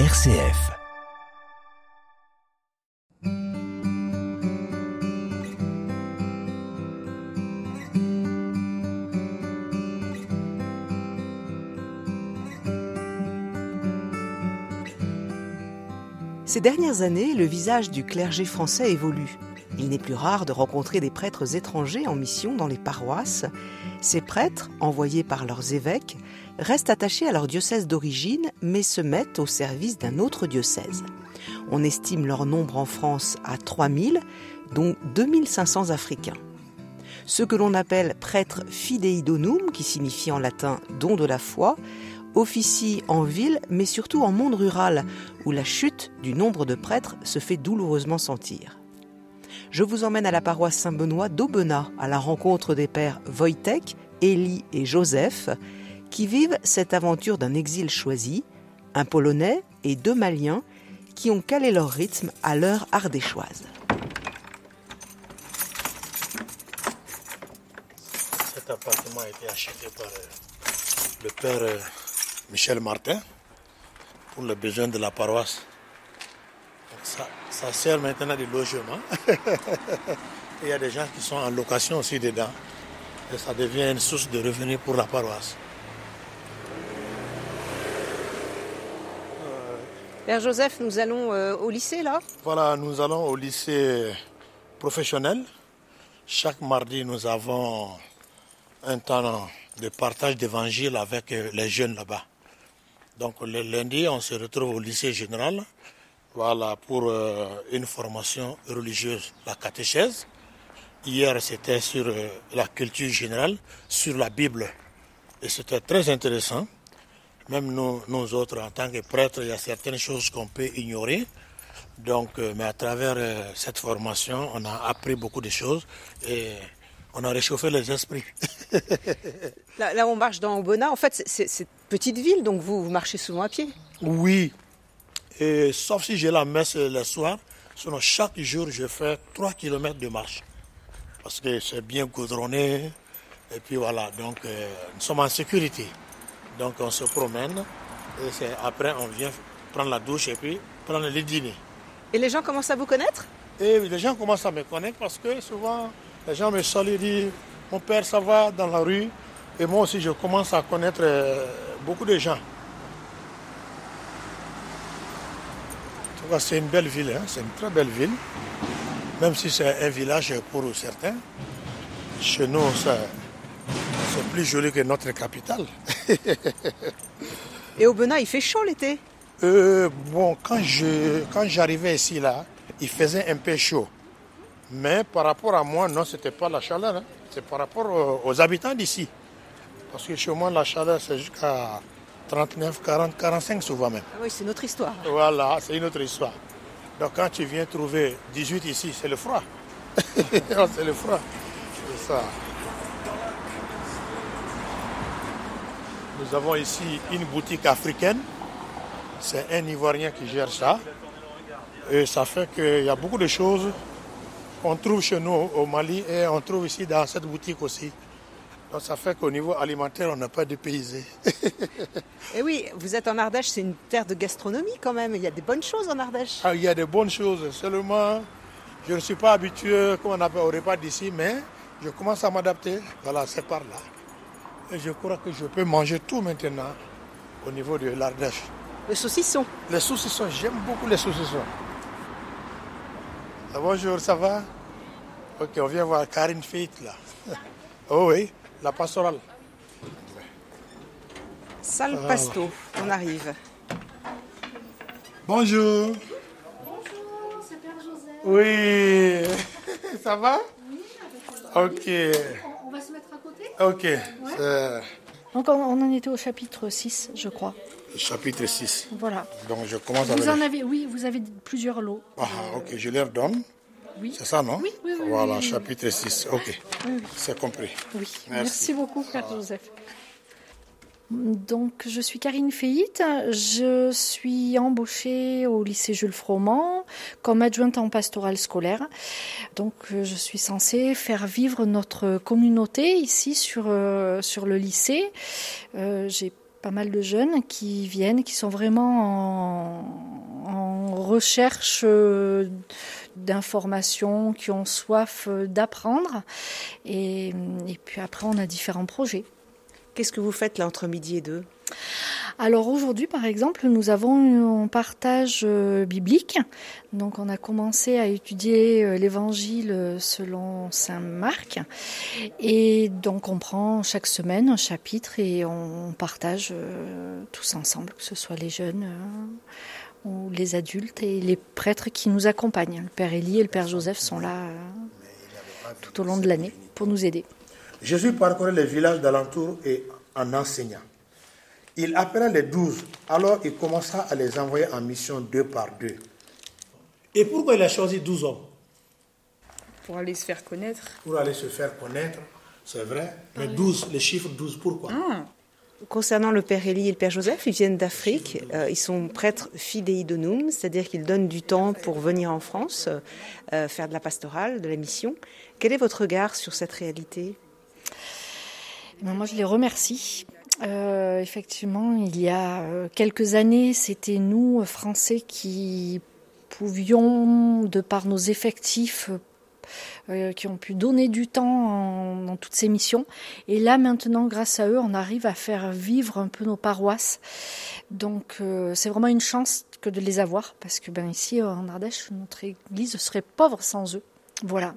RCF. Ces dernières années, le visage du clergé français évolue. Il n'est plus rare de rencontrer des prêtres étrangers en mission dans les paroisses. Ces prêtres, envoyés par leurs évêques, restent attachés à leur diocèse d'origine, mais se mettent au service d'un autre diocèse. On estime leur nombre en France à 3000, dont 2500 Africains. Ceux que l'on appelle prêtres fidei donum, qui signifie en latin don de la foi, officient en ville, mais surtout en monde rural, où la chute du nombre de prêtres se fait douloureusement sentir. Je vous emmène à la paroisse Saint-Benoît d'Aubenas, à la rencontre des pères Wojtek, Élie et Joseph, qui vivent cette aventure d'un exil choisi, un Polonais et deux Maliens qui ont calé leur rythme à l'heure ardéchoise. Cet appartement a été acheté par euh, le père euh, Michel Martin pour le besoin de la paroisse. Ça sert maintenant de logement. Il y a des gens qui sont en location aussi dedans. Et ça devient une source de revenus pour la paroisse. Père Joseph, nous allons euh, au lycée là? Voilà, nous allons au lycée professionnel. Chaque mardi, nous avons un temps de partage d'évangile avec les jeunes là-bas. Donc le lundi, on se retrouve au lycée général voilà, pour euh, une formation religieuse, la catéchèse. Hier, c'était sur euh, la culture générale, sur la Bible. Et c'était très intéressant. Même nous, nous autres, en tant que prêtres, il y a certaines choses qu'on peut ignorer. Donc, euh, mais à travers euh, cette formation, on a appris beaucoup de choses et on a réchauffé les esprits. là, là, on marche dans Aubenas. En fait, c'est c'est une petite ville, donc vous, vous marchez souvent à pied. oui, et sauf si j'ai la messe le soir, sinon chaque jour, je fais 3 km de marche. Parce que c'est bien goudronné. Et puis voilà, donc euh, nous sommes en sécurité. Donc on se promène et après on vient prendre la douche et puis prendre le dîner. Et les gens commencent à vous connaître? Et les gens commencent à me connaître parce que souvent les gens me saluent et disent Mon père, ça va dans la rue. Et moi aussi, je commence à connaître euh, beaucoup de gens. C'est une belle ville, hein, c'est une très belle ville. Même si c'est un village pour certains, chez nous, c'est plus joli que notre capitale. Et Aubenas, il fait chaud l'été. Euh, bon, quand je quand j'arrivais ici là, il faisait un peu chaud. Mais par rapport à moi, non, c'était pas la chaleur. hein. C'est par rapport aux, aux habitants d'ici. Parce que chez moi, la chaleur, c'est jusqu'à 39, 40, 45 souvent même. Ah oui, c'est notre histoire. Voilà, c'est une autre histoire. Donc quand tu viens trouver 18 ici, c'est le froid. C'est le froid. C'est ça. Nous avons ici une boutique africaine. C'est un Ivoirien qui gère ça. Et ça fait qu'il y a beaucoup de choses qu'on trouve chez nous au Mali et on trouve ici dans cette boutique aussi. Donc ça fait qu'au niveau alimentaire, on n'a pas dépaysé. Et oui, vous êtes en Ardèche, c'est une terre de gastronomie quand même. Il y a des bonnes choses en Ardèche. Ah, il y a de bonnes choses. Seulement, je ne suis pas habitué, comme on appelle, au repas d'ici, mais je commence à m'adapter. Voilà, c'est par là. Et je crois que je peux manger tout maintenant au niveau de l'Ardèche. Le saucisson. Les saucissons, j'aime beaucoup les saucissons. Ah, bonjour, ça va? Ok, on vient voir Karine Feit là. oh oui, la pastorale. Salle Pasto, on arrive. Bonjour. Bonjour, c'est Père Joseph. Oui, ça va? Ok, On va se mettre à côté ok. C'est Donc on, on en était au chapitre 6, je crois. chapitre 6. Voilà. Donc je commence Vous avec... en avez, oui, vous avez plusieurs lots. Ah, ok, je leur donne. Oui. C'est ça, non? Oui, oui, oui, Voilà, oui, oui. chapitre 6. Ok, Oui, oui. c'est compris. Oui. Merci. Merci, beaucoup, Père Joseph. Donc, je suis Karine Feillit. Je suis embauchée au lycée Jules Froment comme adjointe en pastoral scolaire. Donc, euh, je suis censée faire vivre notre communauté ici sur, euh, sur le lycée. Euh, J'ai pas mal de jeunes qui viennent, qui sont vraiment en, recherche d'informations, qui ont soif d'apprendre. Et, et puis après, on a différents projets. Qu'est-ce que vous faites là entre midi et deux? Alors aujourd'hui, par exemple, nous avons un partage euh, biblique. Donc on a commencé à étudier euh, l'évangile selon Saint Marc. Et donc on prend chaque semaine un chapitre et on partage euh, tous ensemble, que ce soit les jeunes ou les adultes et les prêtres qui nous accompagnent. Le Père Élie et le Père Joseph sont là tout au long de l'année pour nous aider. Jésus parcourait les villages d'alentour et en enseignant. Il appela les douze, alors il commença à les envoyer en mission deux par deux. Et pourquoi il a choisi douze hommes? Pour aller se faire connaître. Pour aller se faire connaître, c'est vrai. Mais douze, le chiffre douze, pourquoi? Ah. Concernant le père Élie et le père Joseph, ils viennent d'Afrique. Euh, ils sont prêtres fidei donum, c'est-à-dire qu'ils donnent du temps pour venir en France, euh, faire de la pastorale, de la mission. Quel est votre regard sur cette réalité? Moi, je les remercie euh, effectivement, il y a euh, quelques années, c'était nous, Français, qui pouvions, de par nos effectifs, euh, qui ont pu donner du temps dans toutes ces missions. Et là, maintenant, grâce à eux, on arrive à faire vivre un peu nos paroisses. Donc, c'est vraiment une chance que de les avoir, parce que ben ici, en Ardèche, notre église serait pauvre sans eux. Voilà.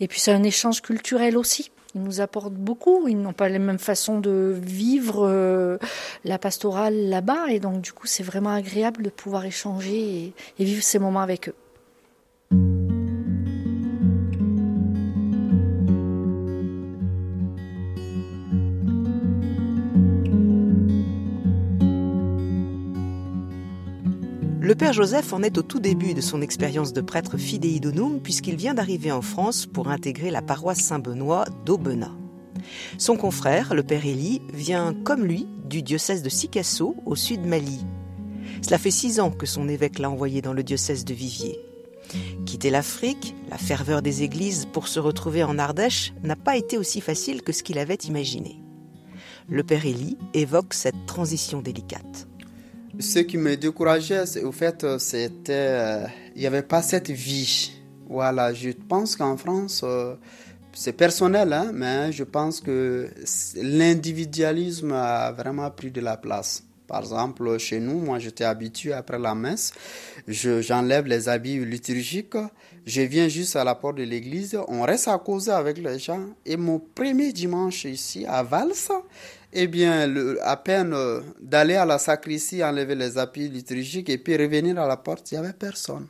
Et puis, c'est un échange culturel aussi. Ils nous apportent beaucoup. Ils n'ont pas les mêmes façons de vivre euh, la pastorale là-bas. Et donc, du coup, c'est vraiment agréable de pouvoir échanger et vivre ces moments avec eux. Le père Joseph en est au tout début de son expérience de prêtre fidei donum puisqu'il vient d'arriver en France pour intégrer la paroisse Saint-Benoît d'Aubenas. Son confrère, le père Élie, vient comme lui du diocèse de Sikasso au sud Mali. Cela fait six ans que son évêque l'a envoyé dans le diocèse de Viviers. Quitter l'Afrique, la ferveur des églises pour se retrouver en Ardèche n'a pas été aussi facile que ce qu'il avait imaginé. Le père Élie évoque cette transition délicate. Ce qui me décourageait, au fait, euh, c'était euh, il n'y avait pas cette vie. Voilà, je pense qu'en France, euh, c'est personnel, hein, mais je pense que l'individualisme a vraiment pris de la place. Par exemple, chez nous, moi j'étais habitué après la messe, j'enlève les habits liturgiques, je viens juste à la porte de l'église, on reste à causer avec les gens. Et mon premier dimanche ici à Valls, eh bien, à peine euh, d'aller à la sacristie, enlever les habits liturgiques et puis revenir à la porte, il n'y avait personne.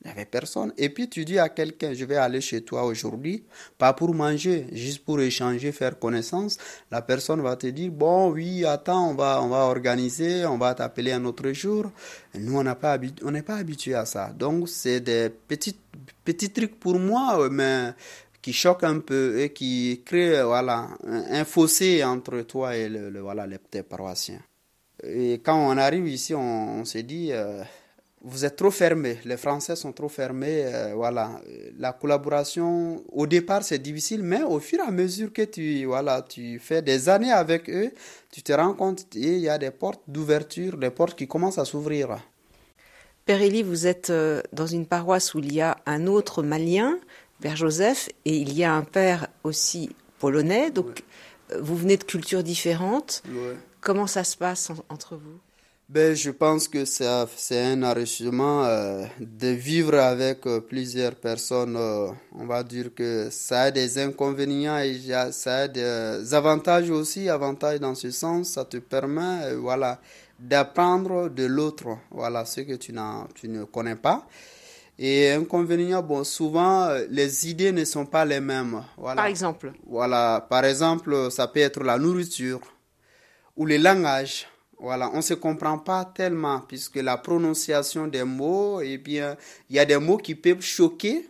Il n'y avait personne. Et puis tu dis à quelqu'un, je vais aller chez toi aujourd'hui, pas pour manger, juste pour échanger, faire connaissance. La personne va te dire, bon, oui, attends, on va, on va organiser, on va t'appeler un autre jour. nous, on n'est pas, pas habitué à ça. Donc, c'est des petits, petits trucs pour moi, mais qui choque un peu et qui crée voilà, un fossé entre toi et le, voilà, les, tes paroissiens. Et quand on arrive ici, on, se dit, euh, vous êtes trop fermés, les Français sont trop fermés. Euh, voilà. La collaboration, au départ, c'est difficile, mais au fur et à mesure que tu, voilà, tu fais des années avec eux, tu te rends compte qu'il y a des portes d'ouverture, des portes qui commencent à s'ouvrir. Père Élie, vous êtes euh, dans une paroisse où il y a un autre Malien, Père Joseph, et il y a un père aussi polonais, donc euh, vous venez de cultures différentes. Comment ça se passe entre vous? Ben, je pense que c'est un enrichissement euh, de vivre avec euh, plusieurs personnes. on va dire que ça a des inconvénients et ça a des avantages aussi. Avantages dans ce sens, ça te permet voilà, d'apprendre de l'autre, voilà, ce que tu, tu ne connais pas. Et inconvénient, bon, souvent, euh, les idées ne sont pas les mêmes. Voilà. Par exemple Voilà, par exemple, ça peut être la nourriture ou le langage. Voilà, on ne se comprend pas tellement puisque la prononciation des mots, eh bien, il y a des mots qui peuvent choquer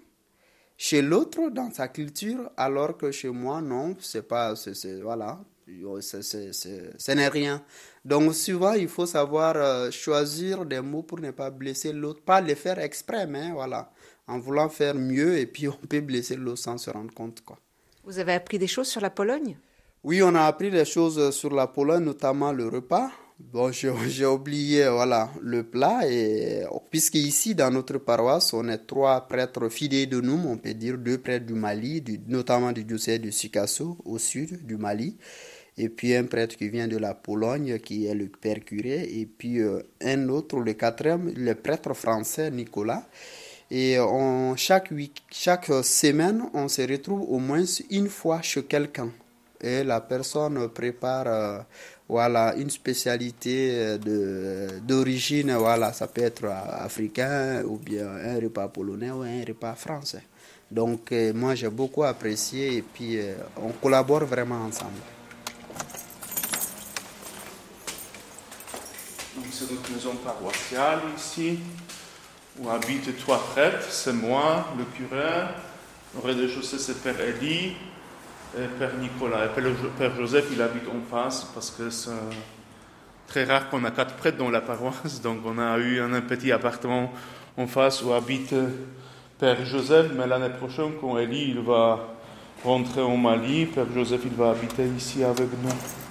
chez l'autre dans sa culture, alors que chez moi, non, c'est pas, c'est, voilà, ce n'est rien. Donc souvent, il faut savoir euh, choisir des mots pour ne pas blesser l'autre, pas les faire exprès, mais voilà, en voulant faire mieux, et puis on peut blesser l'autre sans se rendre compte. Quoi. Vous avez appris des choses sur la Pologne? Oui, on a appris des choses sur la Pologne, notamment le repas. Bon, j'ai oublié voilà le plat et puisque ici dans notre paroisse on est trois prêtres fidèles de nous, on peut dire deux prêtres du Mali, notamment du diocèse de Sikasso au sud du Mali, et puis un prêtre qui vient de la Pologne qui est le père curé et puis euh, un autre le quatrième le prêtre français Nicolas. Et on, chaque, chaque semaine, on se retrouve au moins une fois chez quelqu'un. Et la personne prépare euh, voilà, une spécialité euh, d'origine, voilà, ça peut être africain ou bien un repas polonais ou un repas français. Donc euh, moi j'ai beaucoup apprécié et puis on collabore vraiment ensemble. C'est notre maison paroissiale ici où habitent trois prêtres, c'est moi, le curé, au rez-de-chaussée c'est Père Elie et Père Nicolas. Et Père Joseph, il habite en face parce que c'est très rare qu'on a quatre prêtres dans la paroisse, donc on a eu un petit appartement en face où habite Père Joseph, mais l'année prochaine, quand Elie il va rentrer au Mali, Père Joseph il va habiter ici avec nous.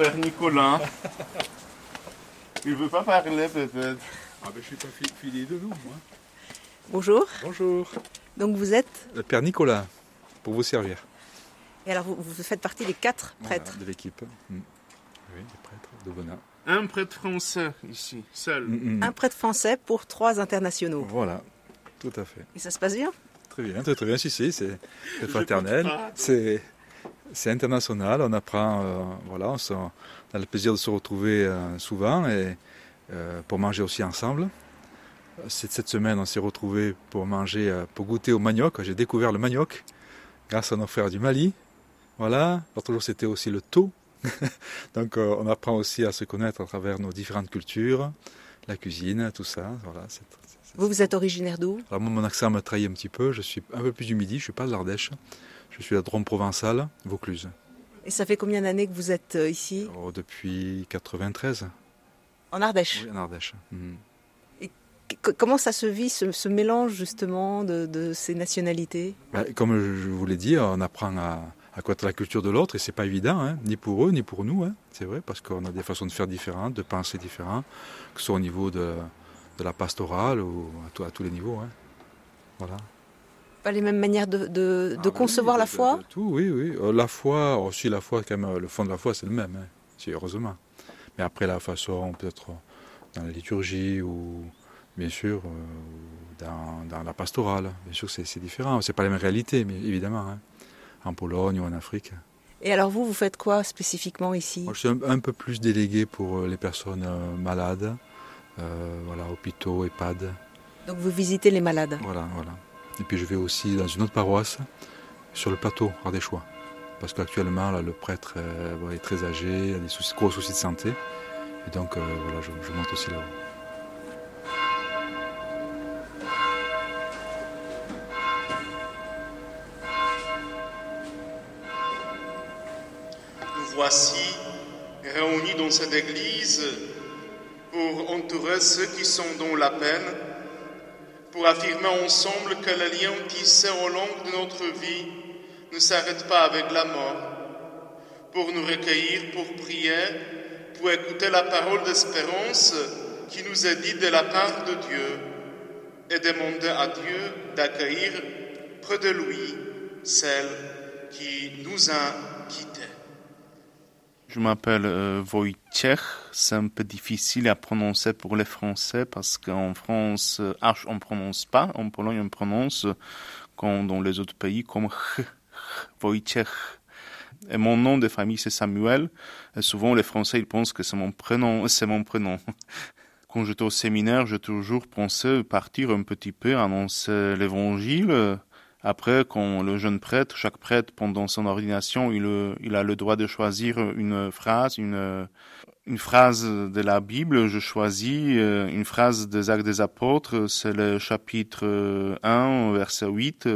Père Nicolas. Il veut pas parler peut-être. Ah ben je suis pas fidèle de nous, moi. Bonjour. Bonjour. Donc vous êtes Le Père Nicolas, pour vous servir. Et alors vous, faites partie des quatre prêtres De l'équipe. Mm. Oui, des prêtres de Bona. Un prêtre français ici, seul. Mm, mm. Un prêtre français pour trois internationaux. Voilà, tout à fait. Et ça se passe bien? Très bien, très très bien. Si, si, c'est fraternel. C'est c'est international, on apprend, euh, voilà, on, a le plaisir de se retrouver euh, souvent et euh, pour manger aussi ensemble. Cette semaine, on s'est retrouvés pour manger, pour goûter au manioc. J'ai découvert le manioc grâce à nos frères du Mali. Voilà. L'autre jour, c'était aussi le taux. Donc, on apprend aussi à se connaître à travers nos différentes cultures, la cuisine, tout ça. Voilà. vous, vous êtes originaire d'où? Alors, moi, mon accent me trahit un petit peu. Je suis un peu plus du Midi, je ne suis pas de l'Ardèche. Je suis à Drôme provençal, Vaucluse. Et ça fait combien d'années que vous êtes euh, ici oh, Depuis 93. En Ardèche Oui, en Ardèche. Mhm. Et comment ça se vit, ce, mélange justement de, ces nationalités? Bah, Comme je vous l'ai dit, on apprend à, à connaître la culture de l'autre et c'est pas évident, hein, ni pour eux, ni pour nous. Hein. c'est vrai, parce qu'on a des façons de faire différentes, de penser différentes, que ce soit au niveau de, la pastorale ou à, tous les niveaux. Hein. Voilà pas les mêmes manières de, de, ah concevoir la foi Tout, oui, oui. Euh, la foi, aussi la foi, quand même, le fond de la foi, c'est le même, hein, heureusement. Mais après, la façon, peut-être dans la liturgie ou, bien sûr, euh, dans, dans, la pastorale, bien sûr, c'est différent. C'est pas les mêmes réalités, mais évidemment, hein, en Pologne ou en Afrique. Et alors vous, vous faites quoi spécifiquement ici? Je suis un, peu plus délégué pour euh, les personnes malades, voilà, hôpitaux, EHPAD. Donc vous visitez les malades? Voilà, voilà. Et puis je vais aussi dans une autre paroisse, sur le plateau ardéchois. Parce qu'actuellement, le prêtre est, très âgé, a des gros soucis de santé. Et donc, euh, voilà, je, je monte aussi là-haut. Nous voici réunis dans cette église pour entourer ceux qui sont dans la peine pour affirmer ensemble que le lien tissé au long de notre vie ne s'arrête pas avec la mort, pour nous recueillir, pour prier, pour écouter la parole d'espérance qui nous est dite de la part de Dieu et demander à Dieu d'accueillir près de lui celle qui nous a quittés. Je m'appelle euh, Wojciech. C'est un peu difficile à prononcer pour les Français parce qu'en France, H, on prononce pas. En Pologne, on prononce comme dans les autres pays comme Wojciech. Et mon nom de famille, c'est Samuel. Et souvent, les Français, ils pensent que c'est mon prénom. C'est mon prénom. Quand j'étais au séminaire, j'ai toujours pensé partir un petit peu, annoncer l'évangile après, quand le jeune prêtre, chaque prêtre, pendant son ordination, il, il a le droit de choisir une phrase, une, une phrase de la Bible. Je choisis euh, une phrase des Actes des Apôtres, c'est le chapitre 1, verset 8.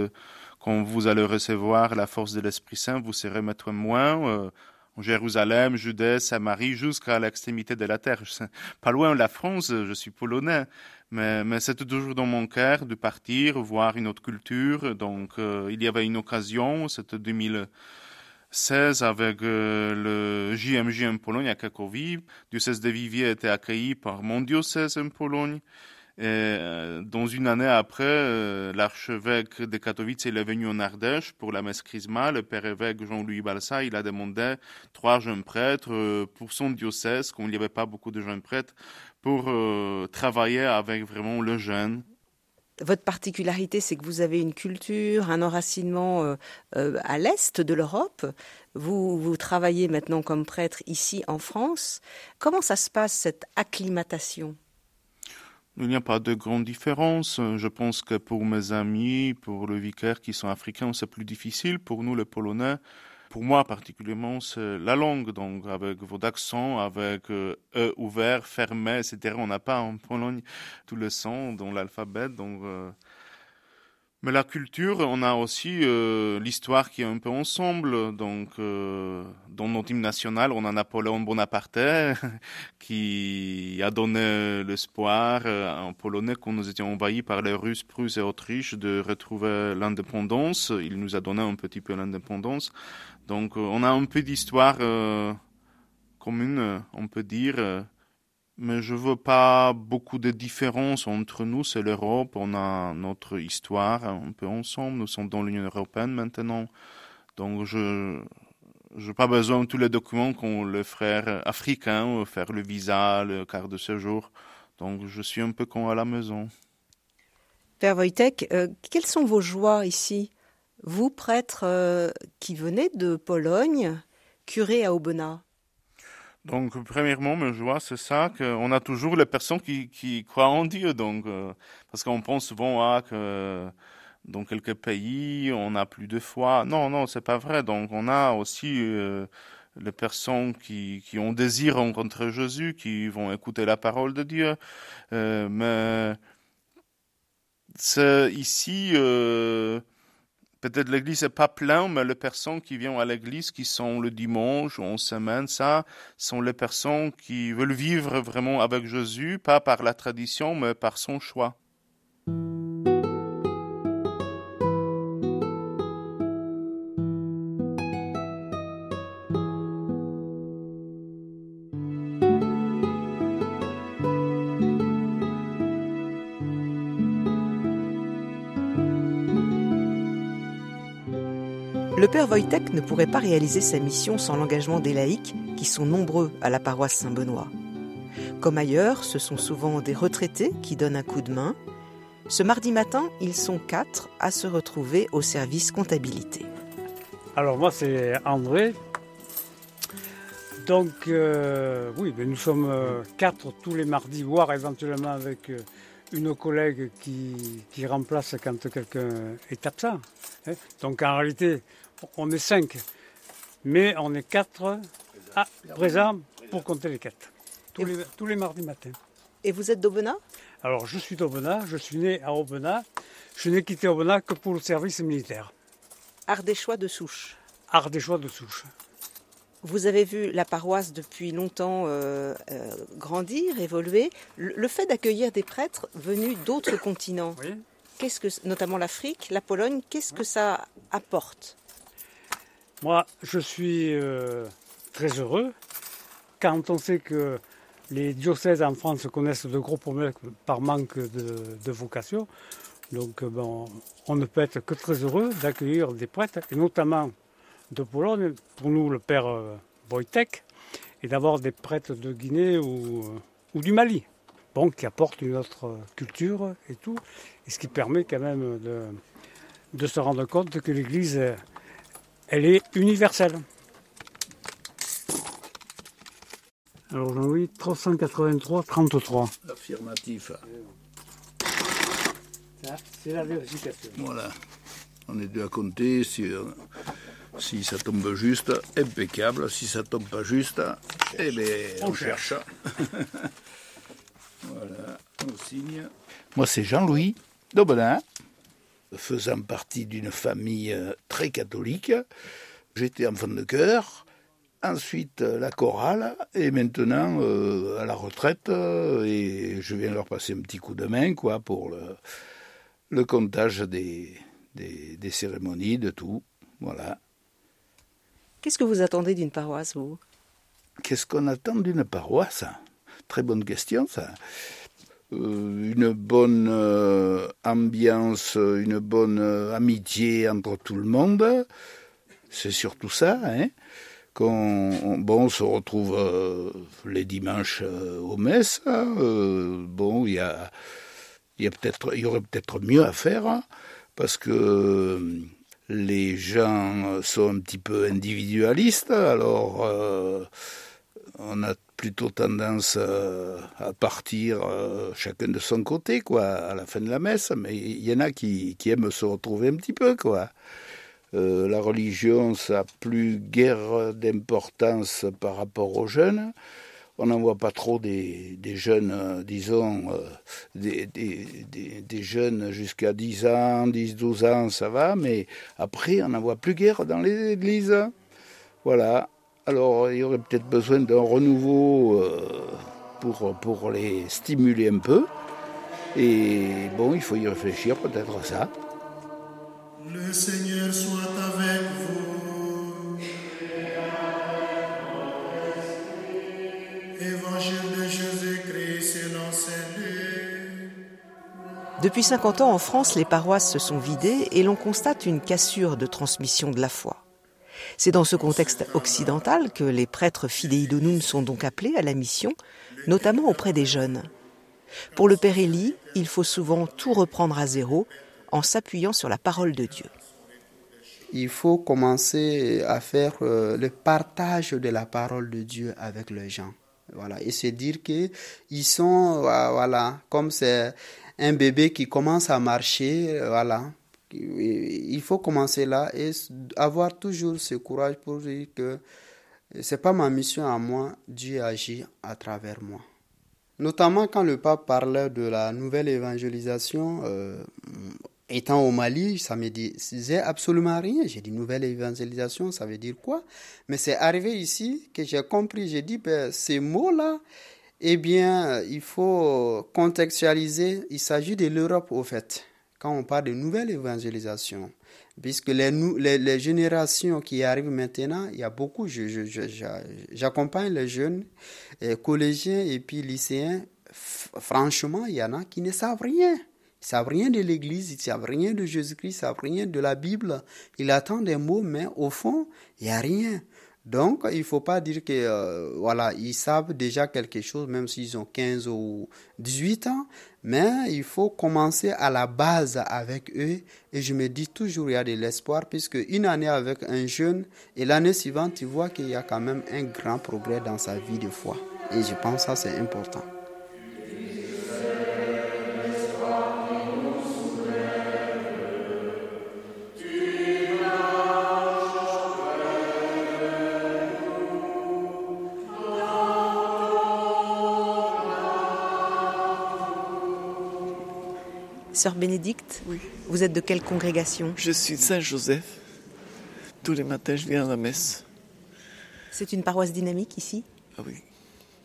Quand vous allez recevoir la force de l'Esprit Saint, vous serez mes témoins euh, en Jérusalem, Judée, Samarie, jusqu'à l'extrémité de la terre. Pas loin de la France, je suis polonais, Mais, mais c'était toujours dans mon cœur de partir, voir une autre culture. Donc, il y avait une occasion, c'était 2016 avec le JMJ en Pologne à Cracovie. Diocèse de Viviers était accueilli par mon diocèse en Pologne. Et euh, dans une année après, euh, l'archevêque de Katowice est venu en Ardèche pour la messe chrisma. Le père évêque Jean-Louis Balsa, il a demandé trois jeunes prêtres euh, pour son diocèse, qu'on n'y avait pas beaucoup de jeunes prêtres, pour travailler avec vraiment le jeune. Votre particularité, c'est que vous avez une culture, un enracinement à l'est de l'Europe. Vous, vous travaillez maintenant comme prêtre ici en France. Comment ça se passe, cette acclimatation? Il n'y a pas de grande différence. Je pense que pour mes amis, pour le vicaire qui sont africains, c'est plus difficile. Pour nous, les Polonais, pour moi particulièrement, c'est la langue. Donc, avec vos accents, avec euh, E ouvert, fermé, etc. On n'a pas en Pologne tous les sons dans l'alphabet. Donc, euh, mais la culture, on a aussi euh, l'histoire qui est un peu ensemble. Donc, euh, dans notre hymne national, on a Napoléon Bonaparte qui a donné l'espoir euh, en Polonais quand nous étions envahis par les Russes, Prusses et Autriche de retrouver l'indépendance. Il nous a donné un petit peu l'indépendance. Donc, on a un peu d'histoire commune, on peut dire mais je veux pas beaucoup de différences entre nous. C'est l'Europe, on a notre histoire un peu ensemble. Nous sommes dans l'Union européenne maintenant, donc je n'ai pas besoin de tous les documents qu'ont les frères africains, faire le visa, le quart de séjour. Donc je suis un peu comme à la maison. Père Wojtek, euh, quelles sont vos joies ici? Vous, prêtre euh, qui venez de Pologne, curé à Aubenas donc, premièrement, ma joie, c'est ça, qu'on a toujours les personnes qui, qui croient en Dieu. Donc, euh, parce qu'on pense souvent à que dans quelques pays, on a plus de foi. Non, non, c'est pas vrai. Donc, on a aussi euh, les personnes qui, qui ont désir rencontrer Jésus, qui vont écouter la parole de Dieu. Euh, mais c'est ici Peut-être l'église n'est pas pleine, mais les personnes qui viennent à l'église, qui sont le dimanche ou en semaine, ça, sont les personnes qui veulent vivre vraiment avec Jésus, pas par la tradition, mais par son choix. Le père Wojtek ne pourrait pas réaliser sa mission sans l'engagement des laïcs, qui sont nombreux à la paroisse Saint-Benoît. Comme ailleurs, ce sont souvent des retraités qui donnent un coup de main. Ce mardi matin, ils sont quatre à se retrouver au service comptabilité. Alors moi, c'est André. Donc euh, oui, ben, nous sommes euh, quatre tous les mardis, voire éventuellement avec euh, une collègue qui, remplace quand quelqu'un est absent. Hein. Donc en réalité, on est cinq, mais on est quatre à présent pour compter les quatre, tous, les, tous les mardis matins. Et vous êtes d'Aubenas? Alors je suis d'Aubenas, je suis né à Aubenas. Je n'ai quitté Aubenas que pour le service militaire. Ardéchois de souche. Ardéchois de souche. Vous avez vu la paroisse depuis longtemps euh, euh, grandir, évoluer. Le, fait d'accueillir des prêtres venus d'autres continents, qu'est-ce que, notamment l'Afrique, la Pologne, qu'est-ce que ça apporte? Moi, je suis euh, très heureux quand on sait que les diocèses en France connaissent de gros problèmes par manque de, vocation. Donc, euh, bon, on ne peut être que très heureux d'accueillir des prêtres, et notamment de Pologne, pour nous le père euh, Wojtek, et d'avoir des prêtres de Guinée ou, du Mali, bon, qui apportent une autre culture et tout, et ce qui permet quand même de, de se rendre compte que l'Église elle est universelle. Alors Jean-Louis, 383, 33. Affirmatif. C'est la vérification. Voilà. On est deux à compter. Si, si ça tombe juste, impeccable. Si ça tombe pas juste, eh bien, on, cherche. voilà, on signe. Moi, c'est Jean-Louis Dobelin faisant partie d'une famille euh, très catholique. J'étais enfant de cœur. ensuite la chorale, et maintenant à la retraite, et je viens leur passer un petit coup de main, quoi, pour le, le comptage des, des, des cérémonies, de tout. Voilà. Qu'est-ce que vous attendez d'une paroisse, vous? Qu'est-ce qu'on attend d'une paroisse? Très bonne question, ça. Euh, une bonne euh, ambiance, une bonne euh, amitié entre tout le monde. C'est surtout ça, hein qu'on bon, on se retrouve les dimanches au messes. bon, il y a, y a peut-être, y aurait peut-être mieux à faire hein, parce que les gens sont un petit peu individualistes. Alors on a plutôt tendance euh, à partir euh, chacun de son côté, quoi, à la fin de la messe. Mais il y en a qui, aiment se retrouver un petit peu, quoi. Euh, la religion, ça n'a plus guère d'importance par rapport aux jeunes. On n'en voit pas trop des, jeunes, disons, des, des, jeunes jusqu'à 10 ans, 10, 12 ans, ça va, mais après, on n'en voit plus guère dans les églises. Voilà. Alors, il y aurait peut-être besoin d'un renouveau euh, pour, pour les stimuler un peu. Et bon, il faut y réfléchir peut-être à ça. Le Seigneur soit avec vous. Évangile de Jésus-Christ Depuis 50 ans en France, les paroisses se sont vidées et l'on constate une cassure de transmission de la foi. C'est dans ce contexte occidental que les prêtres fidei sont donc appelés à la mission, notamment auprès des jeunes. Pour le Père Élie, il faut souvent tout reprendre à zéro en s'appuyant sur la parole de Dieu. Il faut commencer à faire euh, le partage de la parole de Dieu avec les gens. Voilà, et se dire que ils sont euh, voilà, comme c'est un bébé qui commence à marcher, euh, voilà, il faut commencer là et avoir toujours ce courage pour dire que c'est pas ma mission à moi, Dieu agit à travers moi. Notamment quand le pape parlait de la nouvelle évangélisation, euh, étant au Mali, ça me disait absolument rien. J'ai dit nouvelle évangélisation, ça veut dire quoi? Mais c'est arrivé ici que j'ai compris. J'ai dit, ben, ces mots-là, eh bien, il faut contextualiser. Il s'agit de l'Europe, au fait quand on parle de nouvelle évangélisation, puisque les, les, générations qui arrivent maintenant, il y a beaucoup, j'accompagne les jeunes, collégiens et puis lycéens, franchement, il y en a qui ne savent rien. Ils savent rien de l'Église, ils savent rien de Jésus-Christ, ils savent rien de la Bible. Ils attendent des mots, mais au fond, il n'y a rien. Donc, il ne faut pas dire que euh, voilà, ils savent déjà quelque chose, même s'ils ont 15 ou 18 ans, mais il faut commencer à la base avec eux. Et je me dis toujours, il y a de l'espoir, puisque une année avec un jeune, et l'année suivante, tu vois qu'il y a quand même un grand progrès dans sa vie de foi. Et je pense que ça, c'est important. Sœur Bénédicte, vous êtes de quelle congrégation? Je suis Saint-Joseph. Tous les matins, je viens à la messe. C'est une paroisse dynamique ici? Ah oui,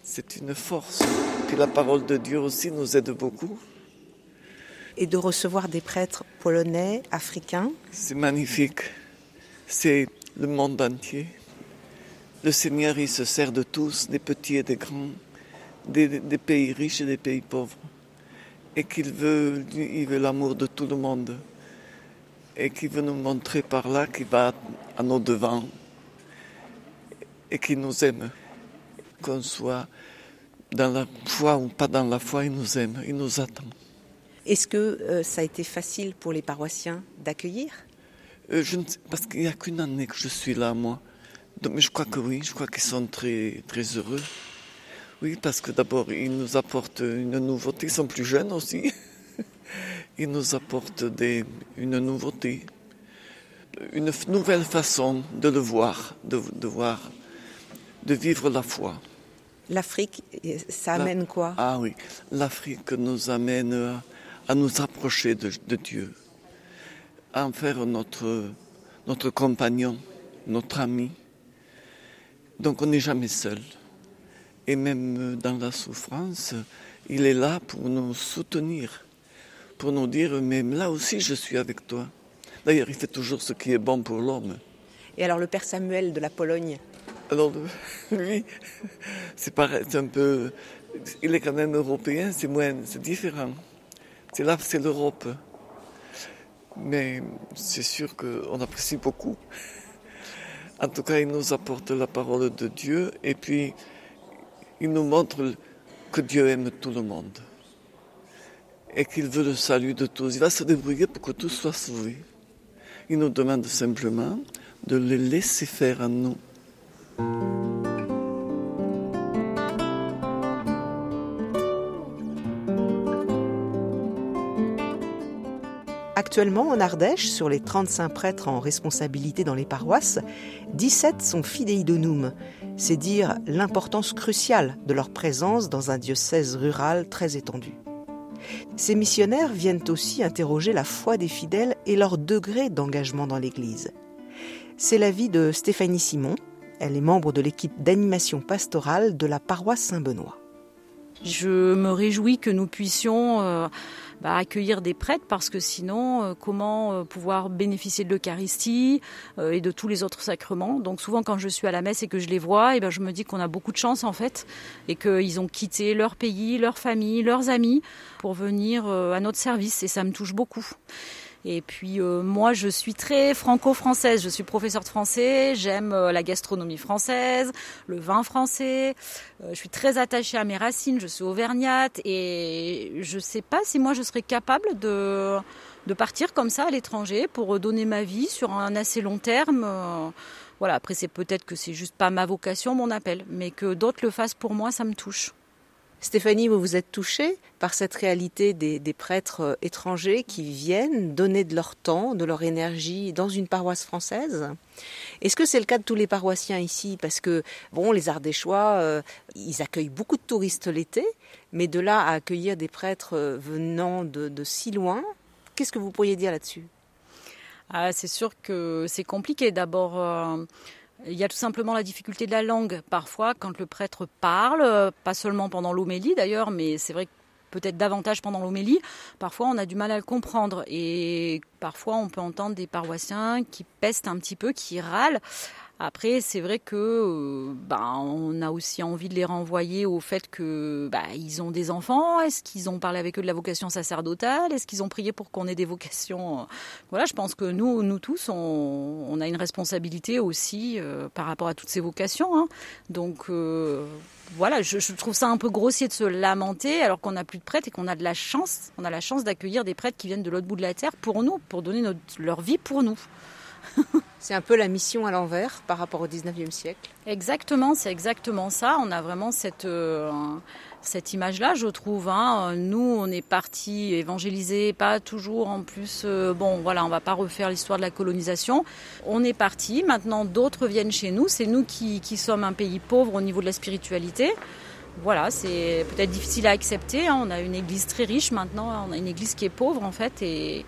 c'est une force. Puis la parole de Dieu aussi nous aide beaucoup. Et de recevoir des prêtres polonais, africains? C'est magnifique. C'est le monde entier. Le Seigneur, il se sert de tous, des petits et des grands, des pays riches et des pays pauvres et qu'il veut, il veut l'amour de tout le monde et qu'il veut nous montrer par là qu'il va à nos devants et qu'il nous aime. Qu'on soit dans la foi ou pas dans la foi, il nous aime, il nous attend. Est-ce que euh, ça a été facile pour les paroissiens d'accueillir? Euh, je ne sais, Parce qu'il n'y a qu'une année que je suis là, moi. Donc, mais je crois que oui, je crois qu'ils sont très, très heureux. Oui, parce que d'abord, ils nous apportent une nouveauté, ils sont plus jeunes aussi. Ils nous apportent des, une nouveauté, une nouvelle façon de le voir, de, de voir, de vivre la foi. L'Afrique, ça amène quoi? Ah oui, l'Afrique nous amène à, nous approcher de, de, Dieu, à en faire notre, notre compagnon, notre ami, Donc on n'est jamais seul. Et même dans la souffrance, il est là pour nous soutenir, pour nous dire, mais là aussi je suis avec toi. D'ailleurs, il fait toujours ce qui est bon pour l'homme. Et alors le père Samuel de la Pologne? Alors lui, c'est pareil, c'est un peu... Il est quand même européen, c'est moins, c'est différent. C'est là, c'est l'Europe. Mais c'est sûr qu'on apprécie beaucoup. En tout cas, il nous apporte la parole de Dieu et puis il nous montre que Dieu aime tout le monde et qu'il veut le salut de tous. Il va se débrouiller pour que tout soit sauvé. Il nous demande simplement de le laisser faire à nous. Actuellement, en Ardèche, sur les 35 prêtres en responsabilité dans les paroisses, 17 sont fidei donum. C'est dire l'importance cruciale de leur présence dans un diocèse rural très étendu. Ces missionnaires viennent aussi interroger la foi des fidèles et leur degré d'engagement dans l'Église. C'est l'avis de Stéphanie Simon. Elle est membre de l'équipe d'animation pastorale de la paroisse Saint-Benoît. Je me réjouis que nous puissions euh, bah, accueillir des prêtres parce que sinon, euh, comment euh, pouvoir bénéficier de l'Eucharistie et de tous les autres sacrements Donc souvent, quand je suis à la messe et que je les vois, et eh ben, je me dis qu'on a beaucoup de chance en fait et qu'ils ont quitté leur pays, leur famille, leurs amis pour venir à notre service et ça me touche beaucoup. Et puis euh, moi, je suis très franco-française. Je suis professeure de français. J'aime euh, la gastronomie française, le vin français. Euh, je suis très attachée à mes racines. Je suis auvergnate et je ne sais pas si moi je serais capable de de partir comme ça à l'étranger pour donner ma vie sur un assez long terme. Voilà. Après, c'est peut-être que c'est juste pas ma vocation, mon appel, mais que d'autres le fassent pour moi, ça me touche. Stéphanie, vous vous êtes touchée par cette réalité des, prêtres euh, étrangers qui viennent donner de leur temps, de leur énergie dans une paroisse française? Est-ce que c'est le cas de tous les paroissiens ici? Parce que, bon, les Ardéchois, euh, ils accueillent beaucoup de touristes l'été, mais de là à accueillir des prêtres euh, venant de, si loin, qu'est-ce que vous pourriez dire là-dessus? Ah, C'est sûr que c'est compliqué. D'abord, il y a tout simplement la difficulté de la langue. Parfois, quand le prêtre parle, euh, pas seulement pendant l'homélie d'ailleurs, mais c'est vrai que peut-être davantage pendant l'homélie, parfois on a du mal à le comprendre. Et parfois on peut entendre des paroissiens qui pestent un petit peu, qui râlent. Après, c'est vrai que ben, on a aussi envie de les renvoyer au fait que bah, ils ont des enfants. Est-ce qu'ils ont parlé avec eux de la vocation sacerdotale? Est-ce qu'ils ont prié pour qu'on ait des vocations? Voilà, je pense que nous, nous tous, on, a une responsabilité aussi euh, par rapport à toutes ces vocations. Hein. Donc euh, voilà, je, trouve ça un peu grossier de se lamenter alors qu'on n'a plus de prêtres et qu'on a de la chance. On a la chance d'accueillir des prêtres qui viennent de l'autre bout de la terre pour nous, pour donner leur vie pour nous. c'est un peu la mission à l'envers par rapport au 19e siècle. Exactement, c'est exactement ça. On a vraiment cette, euh, cette image-là, je trouve. Hein. Nous, on est parti évangéliser, pas toujours en plus. Euh, bon, voilà, on va pas refaire l'histoire de la colonisation. On est parti. Maintenant, d'autres viennent chez nous. C'est nous qui, qui sommes un pays pauvre au niveau de la spiritualité voilà, c'est peut-être difficile à accepter. Hein. On a une église très riche maintenant, on a une église qui est pauvre en fait, et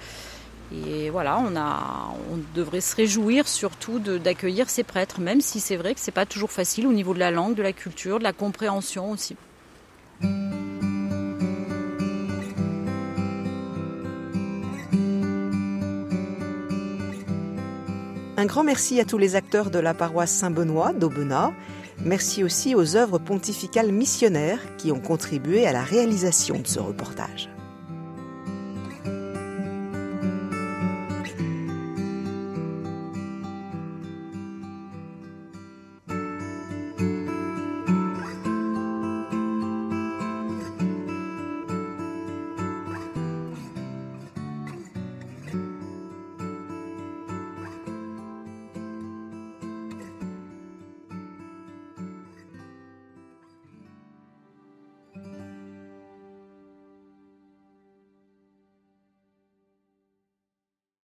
et voilà, on, devrait se réjouir surtout d'accueillir ces prêtres, même si c'est vrai que c'est pas toujours facile au niveau de la langue, de la culture, de la compréhension aussi. Un grand merci à tous les acteurs de la paroisse Saint-Benoît d'Aubenas. Merci aussi aux œuvres pontificales missionnaires qui ont contribué à la réalisation de ce reportage.